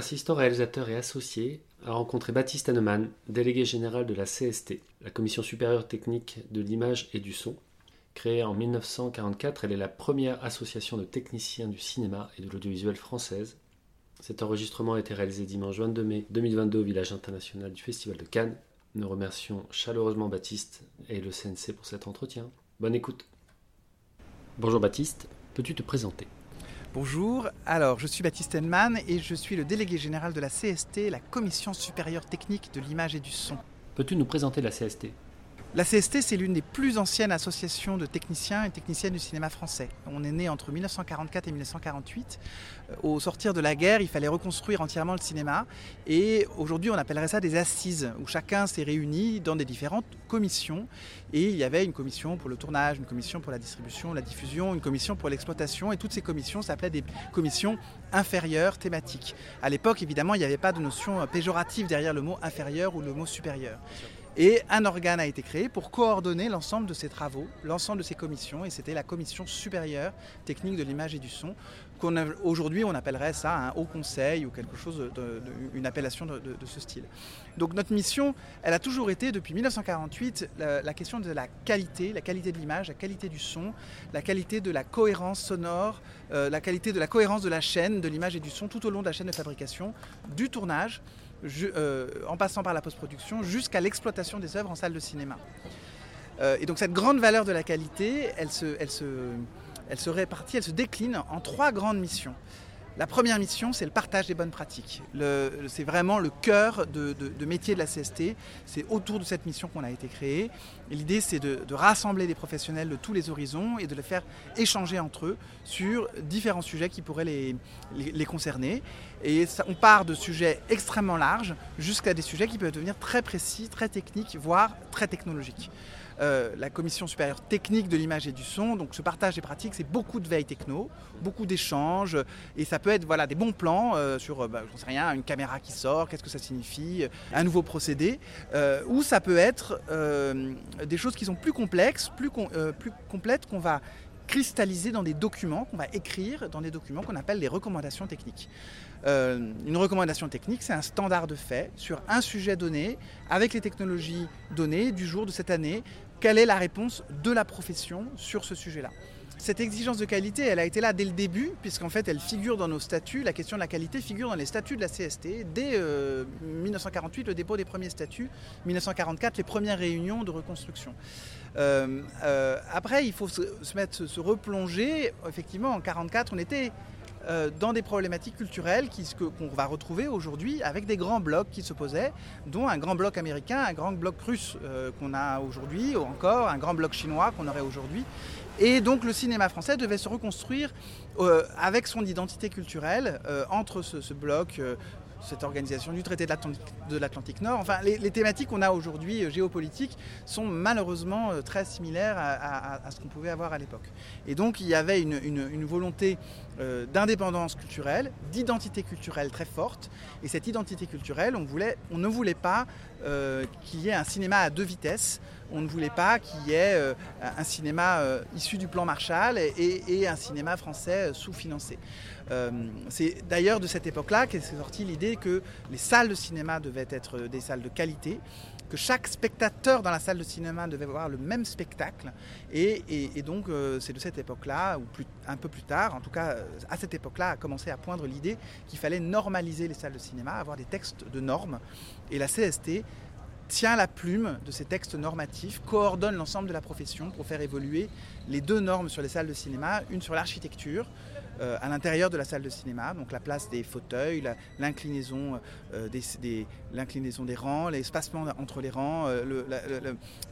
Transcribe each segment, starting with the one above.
assistant réalisateur et associé, a rencontré Baptiste Hennemann, délégué général de la CST, la Commission supérieure technique de l'image et du son. Créée en 1944, elle est la première association de techniciens du cinéma et de l'audiovisuel française. Cet enregistrement a été réalisé dimanche 22 mai 2022 au village international du Festival de Cannes. Nous remercions chaleureusement Baptiste et le CNC pour cet entretien. Bonne écoute. Bonjour Baptiste, peux-tu te présenter? Bonjour, alors je suis Baptiste Henman et je suis le délégué général de la CST, la Commission supérieure technique de l'image et du son. Peux-tu nous présenter la CST la CST, c'est l'une des plus anciennes associations de techniciens et techniciennes du cinéma français. On est né entre 1944 et 1948. Euh, au sortir de la guerre, il fallait reconstruire entièrement le cinéma. Et aujourd'hui, on appellerait ça des assises, où chacun s'est réuni dans des différentes commissions. Et il y avait une commission pour le tournage, une commission pour la distribution, la diffusion, une commission pour l'exploitation. Et toutes ces commissions s'appelaient des commissions inférieures thématiques. À l'époque, évidemment, il n'y avait pas de notion péjorative derrière le mot inférieur ou le mot supérieur. Et un organe a été créé pour coordonner l'ensemble de ces travaux, l'ensemble de ces commissions, et c'était la commission supérieure technique de l'image et du son. Aujourd'hui, on appellerait ça un haut conseil ou quelque chose, de, une appellation de, ce style. Donc notre mission, elle a toujours été, depuis 1948, la, question de la qualité, la qualité de l'image, la qualité du son, la qualité de la cohérence sonore, euh, la qualité de la cohérence de la chaîne de l'image et du son tout au long de la chaîne de fabrication, du tournage euh, en passant par la post-production, jusqu'à l'exploitation des œuvres en salle de cinéma. Euh, et donc cette grande valeur de la qualité, elle se, répartit, elle se décline en trois grandes missions. La première mission, c'est le partage des bonnes pratiques. C'est vraiment le cœur de, métier de la CST. C'est autour de cette mission qu'on a été créé. L'idée, c'est de, rassembler des professionnels de tous les horizons et de les faire échanger entre eux sur différents sujets qui pourraient les, concerner. Et on part de sujets extrêmement larges jusqu'à des sujets qui peuvent devenir très précis, très techniques, voire très technologiques. Euh, la commission supérieure technique de l'image et du son. Donc ce partage des pratiques, c'est beaucoup de veille techno, beaucoup d'échanges, et ça peut être voilà, des bons plans euh, sur, euh, bah, sais rien, une caméra qui sort, qu'est-ce que ça signifie, un nouveau procédé, ou ça peut être des choses qui sont plus complexes, plus, plus complètes, qu'on va cristalliser dans des documents qu'on va écrire dans des documents qu'on appelle les recommandations techniques. Une recommandation technique, c'est un standard de fait sur un sujet donné, avec les technologies données du jour de cette année, quelle est la réponse de la profession sur ce sujet-là? Cette exigence de qualité, elle a été là dès le début, puisqu'en fait, elle figure dans nos statuts. La question de la qualité figure dans les statuts de la CST. Dès 1948, euh, le dépôt des premiers statuts. 1944, les premières réunions de reconstruction. Euh, euh, après, il faut se, mettre, se replonger. Effectivement, en 1944, on était euh, dans des problématiques culturelles qu'on va retrouver aujourd'hui avec des grands blocs qui s'opposaient, dont un grand bloc américain, un grand bloc russe euh, qu'on a aujourd'hui, ou encore un grand bloc chinois qu'on aurait aujourd'hui. Et donc le cinéma français devait se reconstruire euh, avec son identité culturelle entre ce bloc cette organisation du traité de l'Atlantique Nord. Enfin, les, thématiques qu'on a aujourd'hui géopolitiques sont malheureusement très similaires à, ce qu'on pouvait avoir à l'époque. Et donc il y avait une, volonté euh, d'indépendance culturelle, d'identité culturelle très forte. Et cette identité culturelle, on, ne voulait pas qu'il y ait un cinéma à deux vitesses on ne voulait pas qu'il y ait euh, un cinéma euh, issu du plan Marshall et, un cinéma français euh, sous-financé. c'est d'ailleurs de cette époque-là qu'est sortie l'idée que les salles de cinéma devaient être des salles de qualité, que chaque spectateur dans la salle de cinéma devait voir le même spectacle. Et, donc c'est de cette époque-là, ou un peu plus tard, en tout cas à cette époque-là, a commencé à poindre l'idée qu'il fallait normaliser les salles de cinéma, avoir des textes de normes. Et la CST tient la plume de ces textes normatifs, coordonne l'ensemble de la profession pour faire évoluer les deux normes sur les salles de cinéma, une sur l'architecture, euh, à l'intérieur de la salle de cinéma, donc la place des fauteuils, l'inclinaison euh, des, des, rangs, l'espacement entre les rangs, euh,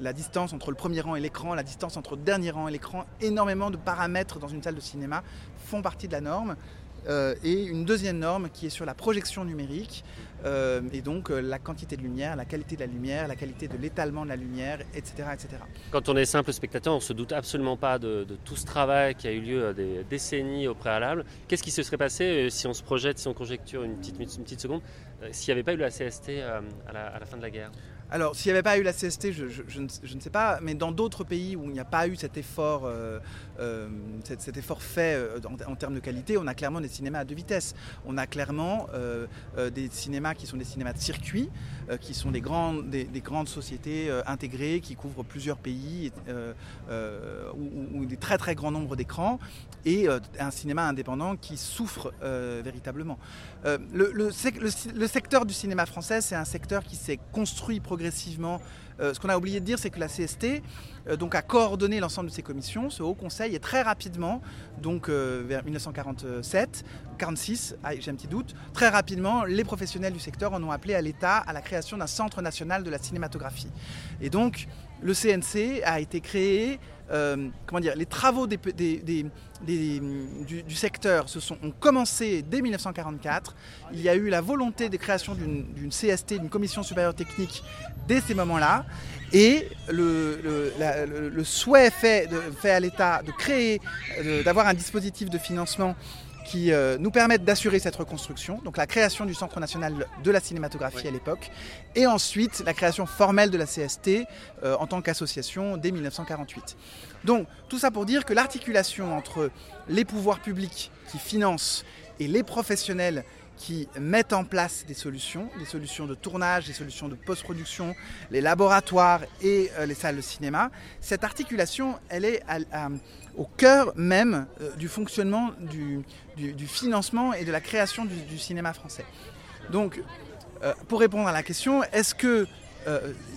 la, distance entre le premier rang et l'écran, la distance entre le dernier rang et l'écran, énormément de paramètres dans une salle de cinéma font partie de la norme. Et une deuxième norme qui est sur la projection numérique, euh, et donc euh, la quantité de lumière, la qualité de la lumière, la qualité de l'étalement de la lumière, etc., etc. Quand on est simple spectateur, on ne se doute absolument pas de, tout ce travail qui a eu lieu des décennies au préalable. Qu'est-ce qui se serait passé euh, si on se projette, si on conjecture une petite seconde, s'il n'y avait pas eu la CST à la, fin de la guerre? Alors, s'il n'y avait pas eu la CST, je, ne, sais pas, mais dans d'autres pays où il n'y a pas eu cet effort, euh, euh, cet, effort fait euh, en, termes de qualité, on a clairement des cinémas à deux vitesses. On a clairement des cinémas qui sont des cinémas de circuit, qui sont des grandes, des, grandes sociétés intégrées qui couvrent plusieurs pays ou, des très très grands nombres d'écrans, et un cinéma indépendant qui souffre véritablement. Le, le, secteur du cinéma français, c'est un secteur qui s'est construit progressivement progressivement. Euh, ce qu'on a oublié de dire, c'est que la CST donc, a coordonné l'ensemble de ces commissions, ce Haut Conseil, et très rapidement, donc euh, vers 1947, 46, ah, j'ai un petit doute, très rapidement, les professionnels du secteur en ont appelé à l'État à la création d'un centre national de la cinématographie. Et donc, le CNC a été créé euh, comment dire, les travaux du, secteur ont commencé dès 1944. Il y a eu la volonté de création d'une CST, d'une commission supérieure technique, dès ces moments-là. Et le, le, souhait fait, fait à l'État de créer, d'avoir un dispositif de financement qui euh, nous permettent d'assurer cette reconstruction, donc la création du Centre national de la cinématographie à l'époque, et ensuite la création formelle de la CST euh, en tant qu'association dès 1948. Donc tout ça pour dire que l'articulation entre les pouvoirs publics qui financent et les professionnels qui mettent en place des solutions, des solutions de tournage, des solutions de post-production, les laboratoires et euh, les salles de cinéma. Cette articulation, elle est au cœur même euh, du fonctionnement, du, financement et de la création du, cinéma français. Donc, euh, pour répondre à la question, est-ce que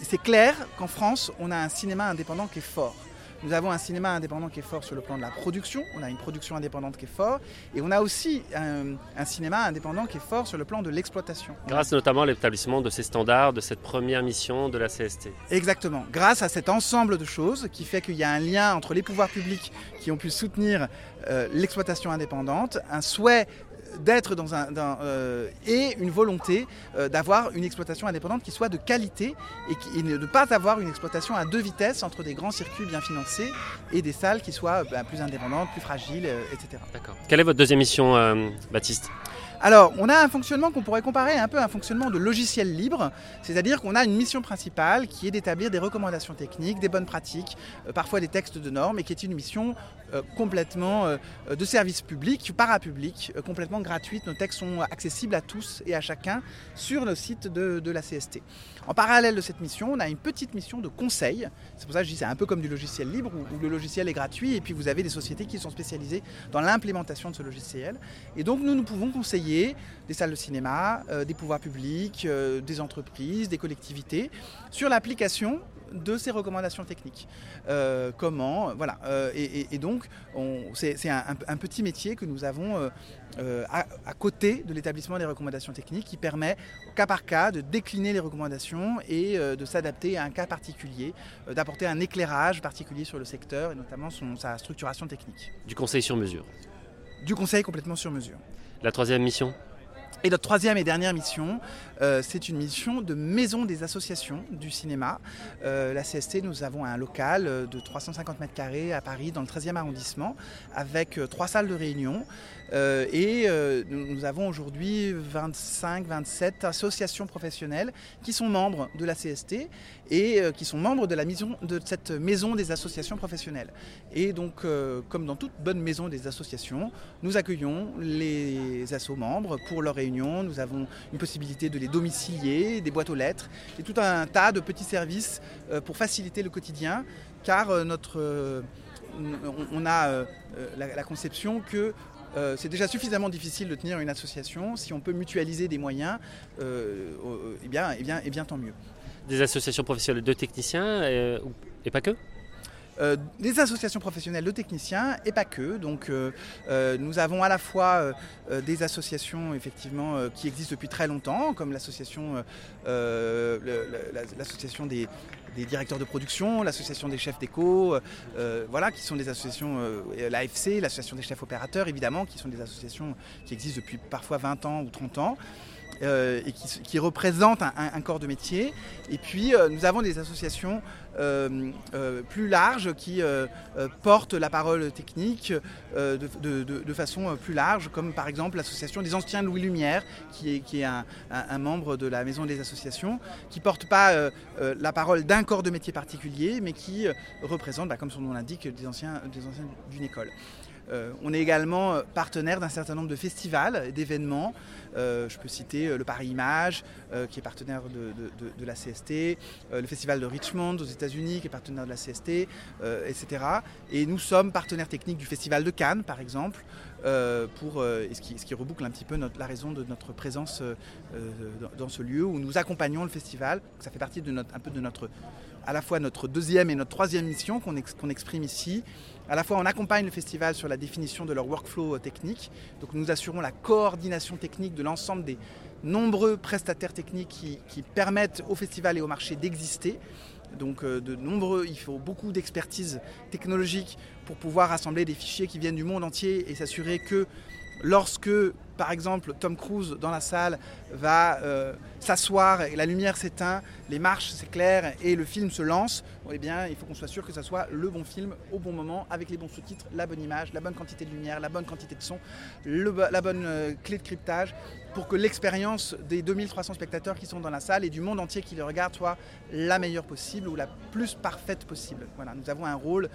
c'est clair qu'en France, on a un cinéma indépendant qui est fort? Nous avons un cinéma indépendant qui est fort sur le plan de la production, on a une production indépendante qui est forte, et on a aussi un, cinéma indépendant qui est fort sur le plan de l'exploitation. Grâce notamment à l'établissement de ces standards, de cette première mission de la CST. Exactement, grâce à cet ensemble de choses qui fait qu'il y a un lien entre les pouvoirs publics qui ont pu soutenir euh, l'exploitation indépendante, un souhait d'être dans un euh, et une volonté euh, d'avoir une exploitation indépendante qui soit de qualité et, qui, de ne pas avoir une exploitation à deux vitesses entre des grands circuits bien financés et des salles qui soient bah, plus indépendantes, plus fragiles, euh, etc. D'accord. Quelle est votre deuxième mission, Baptiste? Alors, on a un fonctionnement qu'on pourrait comparer un peu à un fonctionnement de logiciel libre, c'est-à-dire qu'on a une mission principale qui est d'établir des recommandations techniques, des bonnes pratiques, parfois des textes de normes, et qui est une mission complètement euh, de service public, parapublic, euh, complètement gratuite. Nos textes sont accessibles à tous et à chacun sur le site de, la CST. En parallèle de cette mission, on a une petite mission de conseil. C'est pour ça que je dis c'est un peu comme du logiciel libre où, le logiciel est gratuit et puis vous avez des sociétés qui sont spécialisées dans l'implémentation de ce logiciel. Et donc nous, nous pouvons conseiller des salles de cinéma, des pouvoirs publics, des entreprises, des collectivités sur l'application de ces recommandations techniques. Euh, comment, voilà. Euh, et, donc, c'est un, petit métier que nous avons euh, à, côté de l'établissement des recommandations techniques qui permet, cas par cas, de décliner les recommandations et de s'adapter à un cas particulier, d'apporter un éclairage particulier sur le secteur et notamment son, sa structuration technique. Du conseil sur mesure. Du conseil complètement sur mesure. La troisième mission? Et notre troisième et dernière mission, euh, c'est une mission de maison des associations du cinéma. Euh, la CST, nous avons un local euh, de 350 mètres carrés à Paris, dans le 13e arrondissement, avec trois salles de réunion. et nous avons aujourd'hui 25-27 associations professionnelles qui sont membres de la CST et qui sont membres de, la mission, de cette maison des associations professionnelles. Et donc, comme dans toute bonne maison des associations, nous accueillons les assos membres pour leur réunion nous avons une possibilité de les domicilier, des boîtes aux lettres, et tout un tas de petits services euh, pour faciliter le quotidien, car euh, euh, on a la, conception que c'est déjà suffisamment difficile de tenir une association. Si on peut mutualiser des moyens, eh, bien, eh, bien, eh bien, tant mieux. Des associations professionnelles de techniciens et pas que? Euh, des associations professionnelles de techniciens et pas que. Donc euh, euh, nous avons à la fois des associations effectivement qui existent depuis très longtemps, comme l'association l'association des, directeurs de production, l'association des chefs d'éco, voilà, qui sont des associations, l'AFC, l'association des chefs opérateurs, évidemment, qui sont des associations qui existent depuis parfois 20 ans ou 30 ans. Et qui, représentent un, corps de métier. Et puis nous avons des associations plus larges qui portent la parole technique de, façon plus large, comme par exemple l'association des anciens Louis Lumière, qui est, qui est un, membre de la Maison des associations, qui ne porte pas la parole d'un corps de métier particulier, mais qui représente, bah, comme son nom l'indique, des anciens, des anciens d'une école. Euh, on est également euh, partenaire d'un certain nombre de festivals, d'événements. Euh, je peux citer le Paris Image, qui est partenaire de, la CST, le Festival de Richmond aux États-Unis, qui est partenaire de la CST, etc. Et nous sommes partenaires techniques du Festival de Cannes, par exemple, pour, ce, qui, reboucle un petit peu la raison de notre présence dans, ce lieu où nous accompagnons le festival. Ça fait partie un peu de notre à la fois notre deuxième et notre troisième mission qu'on exprime ici. À la fois, on accompagne le festival sur la définition de leur workflow euh, technique. Donc, nous assurons la coordination technique de l'ensemble des nombreux prestataires techniques qui, permettent au festival et au marché d'exister. Donc, euh, de nombreux, il faut beaucoup d'expertise technologique pour pouvoir rassembler des fichiers qui viennent du monde entier et s'assurer que lorsque, par exemple, Tom Cruise dans la salle va euh, s'asseoir et la lumière s'éteint, les marches s'éclairent et le film se lance, eh bien, il faut qu'on soit sûr que ça soit le bon film au bon moment, avec les bons sous-titres, la bonne image, la bonne quantité de lumière, la bonne quantité de son, la bonne euh, clé de cryptage, pour que l'expérience des 2300 spectateurs qui sont dans la salle et du monde entier qui les regarde soit la meilleure possible ou la plus parfaite possible. Voilà, nous avons un rôle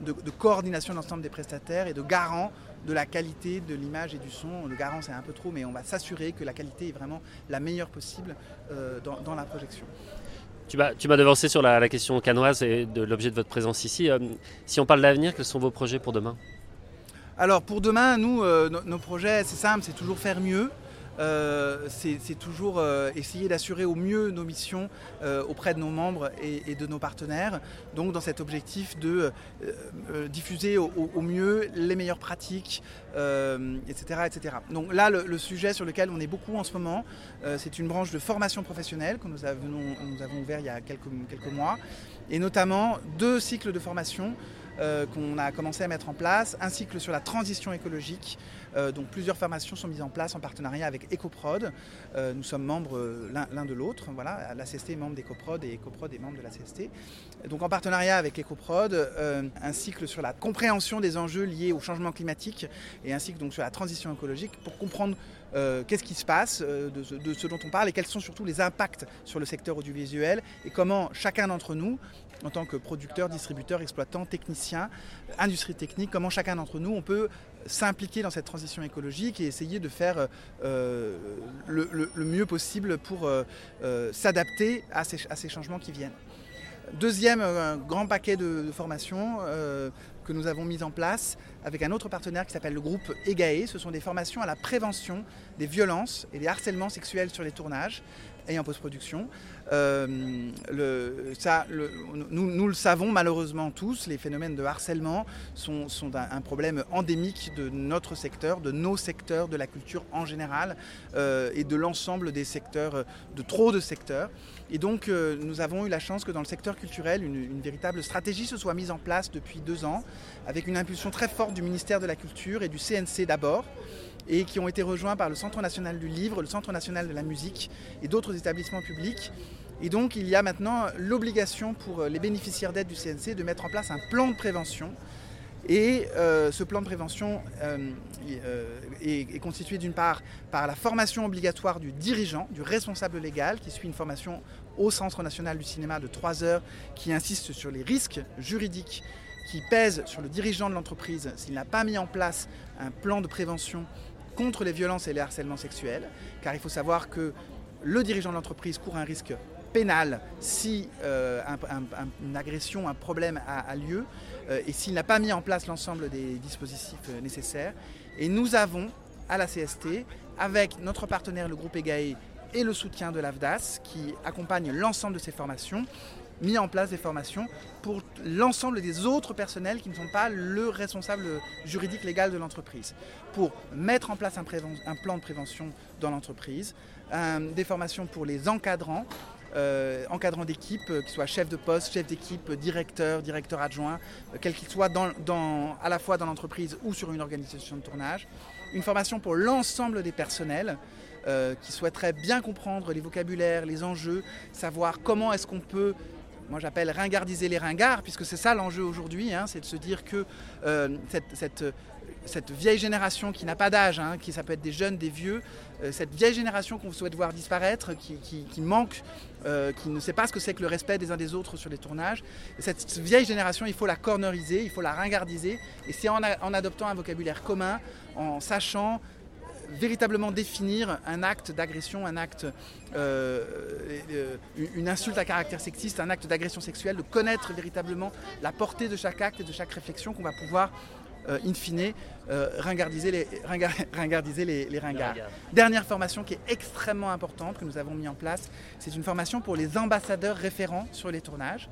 de, coordination de l'ensemble des prestataires et de garant de la qualité de l'image et du son. Le garant, c'est un peu trop, mais on va s'assurer que la qualité est vraiment la meilleure possible euh, dans, la projection. Tu m'as, tu devancé sur la, question canoise et de l'objet de votre présence ici. Euh, si on parle d'avenir, quels sont vos projets pour demain? Alors pour demain, nous, euh, nos projets, c'est simple, c'est toujours faire mieux. Euh, c'est toujours euh, essayer d'assurer au mieux nos missions euh, auprès de nos membres et, de nos partenaires. Donc dans cet objectif de diffuser au, mieux les meilleures pratiques, etc., etc. Donc là, le, sujet sur lequel on est beaucoup en ce moment, c'est une branche de formation professionnelle que nous avons, ouvert il y a quelques mois, et notamment deux cycles de formation euh, qu'on a commencé à mettre en place, un cycle sur la transition écologique. Euh, donc plusieurs formations sont mises en place en partenariat avec EcoProd. Euh, nous sommes membres l'un de l'autre. Voilà, la CST est membre d'EcoProd et EcoProd est membre de la CST. Donc en partenariat avec EcoProd, un cycle sur la compréhension des enjeux liés au changement climatique et un cycle donc sur la transition écologique pour comprendre qu'est-ce qui se passe, de, ce dont on parle et quels sont surtout les impacts sur le secteur audiovisuel et comment chacun d'entre nous, en tant que producteur, distributeur, exploitant, technicien, industrie technique, comment chacun d'entre nous, on peut s'impliquer dans cette transition écologique et essayer de faire euh, le, mieux possible pour euh, euh, s'adapter à ces, changements qui viennent. Deuxième grand paquet de, de formations que nous avons mis en place avec un autre partenaire qui s'appelle le groupe EGAE. Ce sont des formations à la prévention des violences et des harcèlements sexuels sur les tournages et en post-production. Euh, nous, le savons malheureusement tous, les phénomènes de harcèlement sont, un, problème endémique de notre secteur, de nos secteurs, de la culture en général euh, et de l'ensemble des secteurs, de trop de secteurs. Et donc euh, nous avons eu la chance que dans le secteur culturel, une, une, véritable stratégie se soit mise en place depuis deux ans, avec une impulsion très forte du ministère de la Culture et du CNC d'abord et qui ont été rejoints par le Centre national du livre, le Centre national de la musique et d'autres établissements publics. Et donc il y a maintenant l'obligation pour les bénéficiaires d'aide du CNC de mettre en place un plan de prévention. Et euh, ce plan de prévention euh, euh, est, constitué d'une part par la formation obligatoire du dirigeant, du responsable légal, qui suit une formation au Centre national du cinéma de 3 heures, qui insiste sur les risques juridiques qui pèsent sur le dirigeant de l'entreprise s'il n'a pas mis en place un plan de prévention contre les violences et les harcèlements sexuels, car il faut savoir que le dirigeant de l'entreprise court un risque pénal si euh, une agression, un problème a, lieu, euh, et s'il n'a pas mis en place l'ensemble des dispositifs euh, nécessaires. Et nous avons à la CST, avec notre partenaire le groupe EGAE et le soutien de l'AFDAS, qui accompagne l'ensemble de ces formations, mis en place des formations pour l'ensemble des autres personnels qui ne sont pas le responsable juridique légal de l'entreprise, pour mettre en place un, plan de prévention dans l'entreprise, des formations pour les encadrants, euh, encadrants d'équipe, euh, qu'ils soient chefs de poste, chefs d'équipe, directeurs, directeurs adjoints, quels qu'ils soient dans, à la fois dans l'entreprise ou sur une organisation de tournage. Une formation pour l'ensemble des personnels, qui souhaiteraient bien comprendre les vocabulaires, les enjeux, savoir comment est-ce qu'on peut moi j'appelle ringardiser les ringards, puisque c'est ça l'enjeu aujourd'hui, hein, c'est de se dire que cette, cette, vieille génération qui n'a pas d'âge, hein, qui ça peut être des jeunes, des vieux, cette vieille génération qu'on souhaite voir disparaître, qui, manque euh, qui ne sait pas ce que c'est que le respect des uns des autres sur les tournages. cette vieille génération, il faut la corneriser, il faut la ringardiser. Et c'est en, adoptant un vocabulaire commun, en sachant euh, véritablement définir un acte d'agression, un acte, euh, une insulte à caractère sexiste, un acte d'agression sexuelle, de connaître véritablement la portée de chaque acte et de chaque réflexion qu'on va pouvoir euh, in fine, euh, ringardiser, les, ringardiser les, ringards. Dernière formation qui est extrêmement importante que nous avons mis en place, c'est une formation pour les ambassadeurs référents sur les tournages.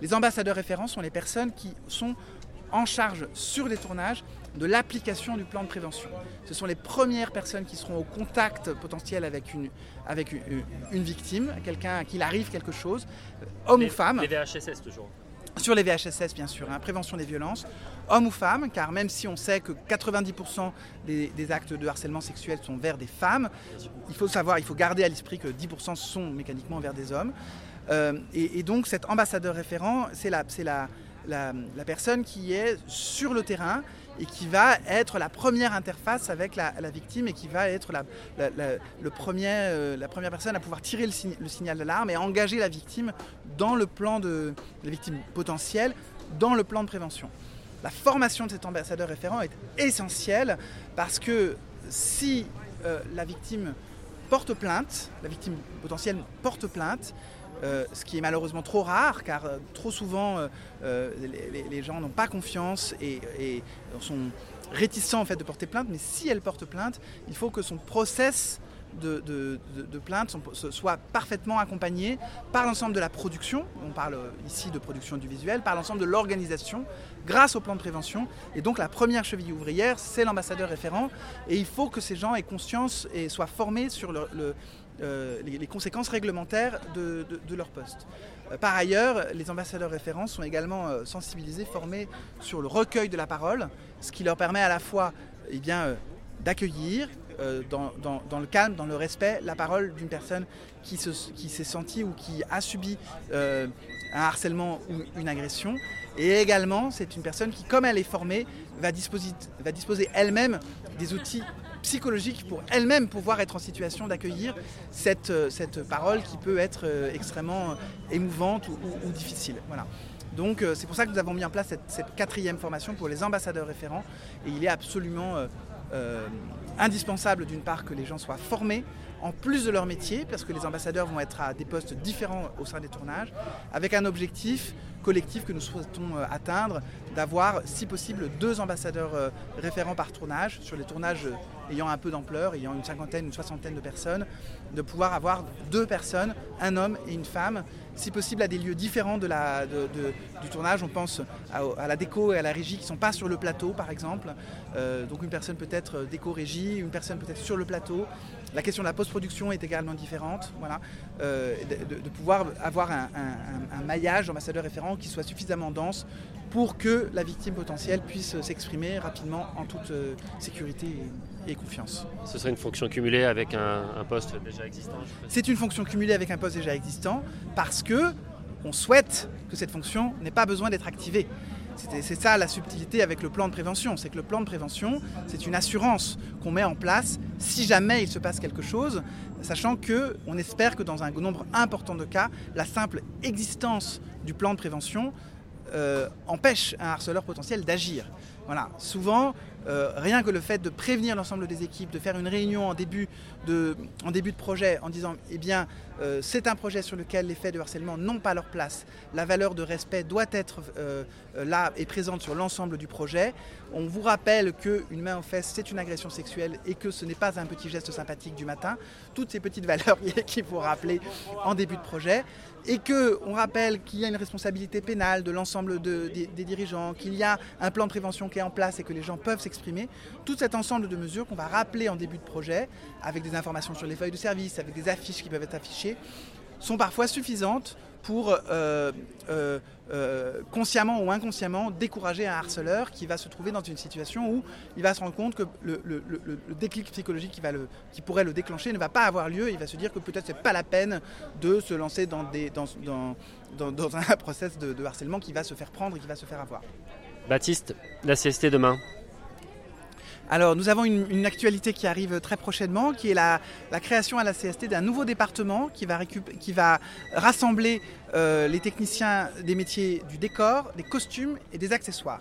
Les ambassadeurs référents sont les personnes qui sont en charge sur les tournages de l'application du plan de prévention. Ce sont les premières personnes qui seront au contact potentiel avec une, avec une, victime, quelqu'un à qui il arrive quelque chose, euh, homme ou femme. Les VHSS toujours sur les VHSS bien sûr, hein, prévention des violences, hommes ou femmes, car même si on sait que 90% des, actes de harcèlement sexuel sont vers des femmes, il faut savoir, il faut garder à l'esprit que 10% sont mécaniquement vers des hommes. Euh, et, donc cet ambassadeur référent, c'est la, la, la, la, personne qui est sur le terrain et qui va être la première interface avec la, victime et qui va être la, le premier, euh, la première personne à pouvoir tirer le, signal d'alarme et engager la victime dans le plan de la victime potentielle, dans le plan de prévention. La formation de cet ambassadeur référent est essentielle parce que si euh, la victime porte plainte, la victime potentielle porte plainte, euh, ce qui est malheureusement trop rare car euh, trop souvent euh, les, gens n'ont pas confiance et, sont réticents en fait de porter plainte. Mais si elle porte plainte, il faut que son process de, plainte soit parfaitement accompagné par l'ensemble de la production, on parle ici de production du visuel, par l'ensemble de l'organisation grâce au plan de prévention. Et donc la première cheville ouvrière, c'est l'ambassadeur référent. Et il faut que ces gens aient conscience et soient formés sur le, euh, les, conséquences réglementaires de, leur poste. Euh, par ailleurs, les ambassadeurs référents sont également euh, sensibilisés, formés sur le recueil de la parole, ce qui leur permet à la fois eh d'accueillir dans, le calme, dans le respect, la parole d'une personne qui, s'est sentie ou qui a subi un harcèlement ou une agression. Et également, c'est une personne qui, comme elle est formée, va disposer elle-même des outils psychologique pour elle-même pouvoir être en situation d'accueillir cette, euh, cette parole qui peut être euh, extrêmement euh, émouvante ou, difficile. Voilà. Donc c'est pour ça que nous avons mis en place cette, quatrième formation pour les ambassadeurs référents et il est absolument indispensable d'une part que les gens soient formés en plus de leur métier, parce que les ambassadeurs vont être à des postes différents au sein des tournages, avec un objectif collectif que nous souhaitons euh, atteindre, d'avoir, si possible, deux ambassadeurs euh, référents par tournage, sur les tournages euh, ayant un peu d'ampleur, ayant une cinquantaine, une soixantaine de personnes, de pouvoir avoir deux personnes, un homme et une femme, si possible à des lieux différents du tournage. On pense à, la déco et à la régie qui ne sont pas sur le plateau, par exemple. donc une personne peut être déco-régie, une personne peut être sur le plateau. La question de la post-production est également différente. Voilà. de, pouvoir avoir un, un maillage d'ambassadeurs référents qui soit suffisamment dense pour que la victime potentielle puisse s'exprimer rapidement en toute euh, sécurité et, confiance. Ce serait une fonction cumulée avec un, poste déjà existant C'est une fonction cumulée avec un poste déjà existant parce que on souhaite que cette fonction n'ait pas besoin d'être activée. C'est ça la subtilité avec le plan de prévention, c'est que le plan de prévention, c'est une assurance qu'on met en place si jamais il se passe quelque chose, sachant que on espère que dans un nombre important de cas, la simple existence du plan de prévention euh, empêche un harceleur potentiel d'agir. Voilà. Souvent, euh, rien que le fait de prévenir l'ensemble des équipes, de faire une réunion en début de, projet en disant eh bien euh, c'est un projet sur lequel les faits de harcèlement n'ont pas leur place, la valeur de respect doit être euh, là et présente sur l'ensemble du projet. On vous rappelle qu'une main aux fesses c'est une agression sexuelle et que ce n'est pas un petit geste sympathique du matin. Toutes ces petites valeurs qu'il faut rappeler en début de projet et qu'on rappelle qu'il y a une responsabilité pénale de l'ensemble des, des dirigeants, qu'il y a un plan de prévention qui est en place et que les gens peuvent s'exprimer tout cet ensemble de mesures qu'on va rappeler en début de projet, avec des informations sur les feuilles de service, avec des affiches qui peuvent être affichées, sont parfois suffisantes pour euh, euh, euh, consciemment ou inconsciemment décourager un harceleur qui va se trouver dans une situation où il va se rendre compte que le, déclic psychologique qui, pourrait le déclencher ne va pas avoir lieu. Il va se dire que peut-être c'est pas la peine de se lancer dans, un process de harcèlement qui va se faire prendre et qui va se faire avoir. Baptiste, la CST demain alors, nous avons une, actualité qui arrive très prochainement, qui est la, création à la CST d'un nouveau département qui va, rassembler euh, les techniciens des métiers du décor, des costumes et des accessoires.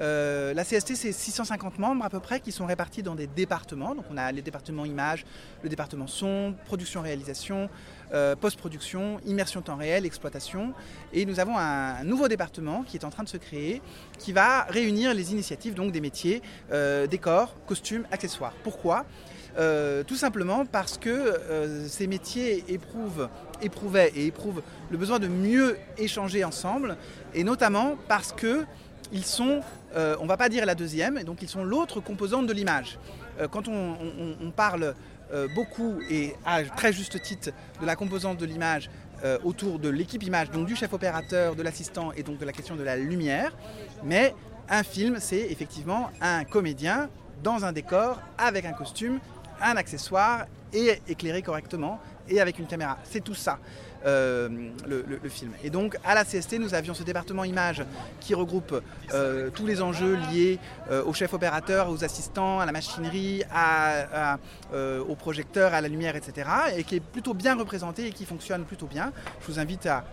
Euh, la CST, c'est 650 membres à peu près qui sont répartis dans des départements. Donc on a les départements images, le département son, production-réalisation, euh, post-production, immersion temps réel, exploitation. Et nous avons un, nouveau département qui est en train de se créer, qui va réunir les initiatives donc des métiers, euh, décors, costumes, accessoires. Pourquoi? Tout simplement parce que ces métiers éprouvent, éprouvaient et éprouvent le besoin de mieux échanger ensemble, et notamment parce que ils sont, euh, on ne va pas dire la deuxième, donc ils sont l'autre composante de l'image. Euh, quand on, parle euh, beaucoup et à très juste titre de la composante de l'image autour de l'équipe image, donc du chef opérateur, de l'assistant et donc de la question de la lumière, mais un film, c'est effectivement un comédien dans un décor avec un costume, un accessoire et éclairé correctement et avec une caméra. C'est tout ça. Euh, le, film. Et donc à la CST, nous avions ce département image qui regroupe euh, tous les enjeux liés euh, au chef opérateur, aux assistants, à la machinerie, à, aux projecteurs, à la lumière, etc. Et qui est plutôt bien représenté et qui fonctionne plutôt bien. Je vous invite à,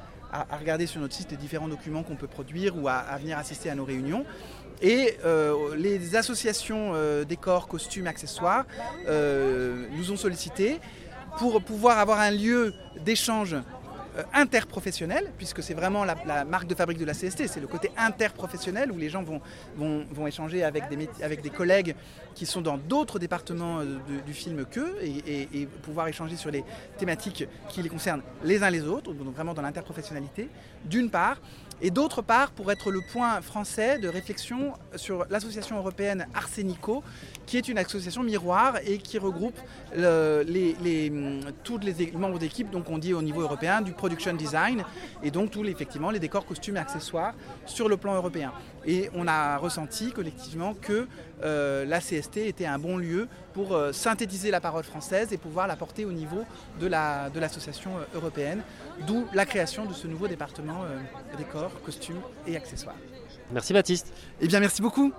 regarder sur notre site les différents documents qu'on peut produire ou à, venir assister à nos réunions. Et les associations décors, costumes, accessoires nous ont sollicité pour pouvoir avoir un lieu d'échange interprofessionnel, puisque c'est vraiment la, marque de fabrique de la CST, c'est le côté interprofessionnel où les gens vont, vont, échanger avec des, avec des collègues qui sont dans d'autres départements euh, du film qu'eux et, pouvoir échanger sur les thématiques qui les concernent les uns les autres, donc vraiment dans l'interprofessionnalité, d'une part, et d'autre part pour être le point français de réflexion sur l'association européenne Arsenico, qui est une association miroir et qui regroupe les, tous les membres d'équipe, donc on dit au niveau européen, du production design, et donc tous les, effectivement les décors, costumes et accessoires sur le plan européen. Et on a ressenti collectivement que euh, la CST était un bon lieu pour euh, synthétiser la parole française et pouvoir la porter au niveau de l'association la, de euh, européenne, d'où la création de ce nouveau département décors, costumes et accessoires. Merci Baptiste. Eh bien merci beaucoup.